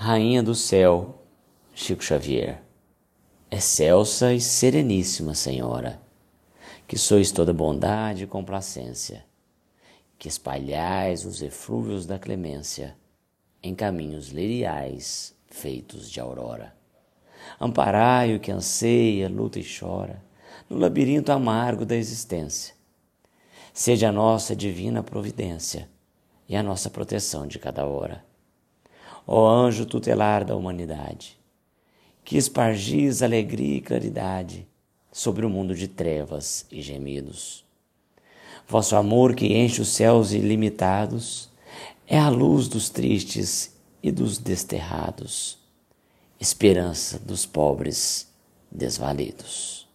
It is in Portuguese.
Rainha do céu, Chico Xavier, excelsa e sereníssima Senhora, que sois toda bondade e complacência, que espalhais os eflúvios da clemência em caminhos liriais feitos de aurora. Amparai o que anseia, luta e chora no labirinto amargo da existência. Seja a nossa divina providência e a nossa proteção de cada hora ó anjo tutelar da humanidade, que espargis alegria e claridade sobre o mundo de trevas e gemidos. Vosso amor que enche os céus ilimitados é a luz dos tristes e dos desterrados, esperança dos pobres desvalidos.